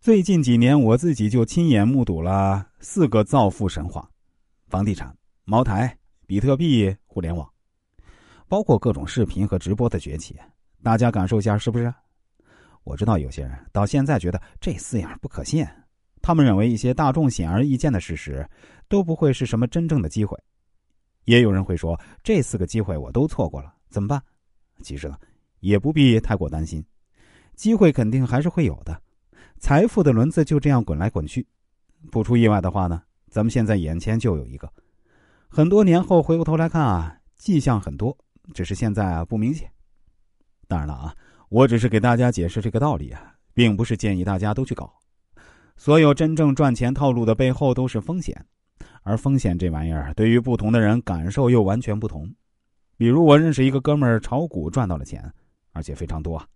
最近几年，我自己就亲眼目睹了四个造富神话：房地产、茅台、比特币、互联网，包括各种视频和直播的崛起。大家感受一下，是不是？我知道有些人到现在觉得这四样不可信，他们认为一些大众显而易见的事实都不会是什么真正的机会。也有人会说，这四个机会我都错过了，怎么办？其实呢，也不必太过担心，机会肯定还是会有的。财富的轮子就这样滚来滚去，不出意外的话呢，咱们现在眼前就有一个。很多年后回过头来看啊，迹象很多，只是现在啊不明显。当然了啊，我只是给大家解释这个道理啊，并不是建议大家都去搞。所有真正赚钱套路的背后都是风险，而风险这玩意儿对于不同的人感受又完全不同。比如我认识一个哥们儿炒股赚到了钱，而且非常多啊。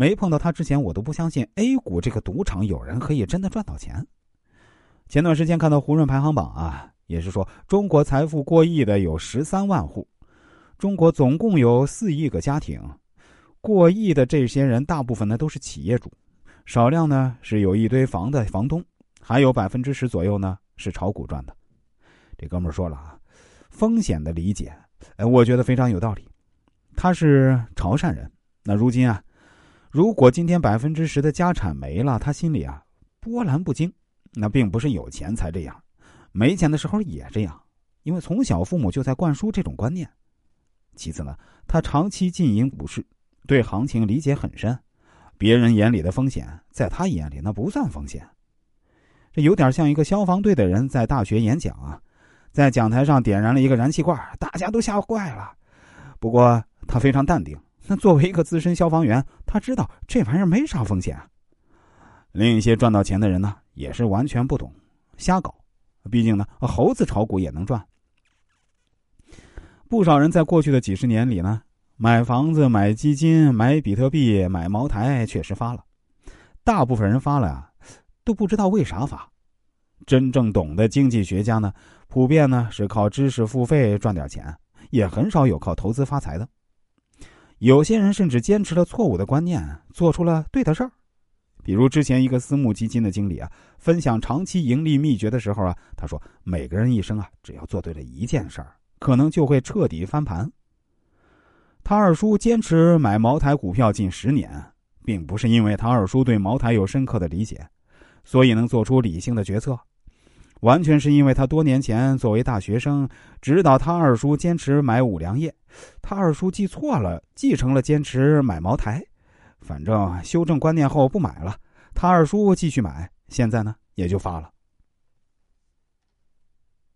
没碰到他之前，我都不相信 A 股这个赌场有人可以真的赚到钱。前段时间看到胡润排行榜啊，也是说中国财富过亿的有十三万户，中国总共有四亿个家庭，过亿的这些人大部分呢都是企业主，少量呢是有一堆房的房东，还有百分之十左右呢是炒股赚的。这哥们说了啊，风险的理解，哎，我觉得非常有道理。他是潮汕人，那如今啊。如果今天百分之十的家产没了，他心里啊波澜不惊。那并不是有钱才这样，没钱的时候也这样，因为从小父母就在灌输这种观念。其次呢，他长期经营股市，对行情理解很深。别人眼里的风险，在他眼里那不算风险。这有点像一个消防队的人在大学演讲啊，在讲台上点燃了一个燃气罐，大家都吓坏了。不过他非常淡定。那作为一个资深消防员，他知道这玩意儿没啥风险啊。另一些赚到钱的人呢，也是完全不懂，瞎搞。毕竟呢，猴子炒股也能赚。不少人在过去的几十年里呢，买房子、买基金、买比特币、买茅台，确实发了。大部分人发了呀，都不知道为啥发。真正懂的经济学家呢，普遍呢是靠知识付费赚点钱，也很少有靠投资发财的。有些人甚至坚持了错误的观念，做出了对的事儿。比如之前一个私募基金的经理啊，分享长期盈利秘诀的时候啊，他说：“每个人一生啊，只要做对了一件事儿，可能就会彻底翻盘。”他二叔坚持买茅台股票近十年，并不是因为他二叔对茅台有深刻的理解，所以能做出理性的决策。完全是因为他多年前作为大学生指导他二叔坚持买五粮液，他二叔记错了，继承了坚持买茅台，反正修正观念后不买了，他二叔继续买，现在呢也就发了。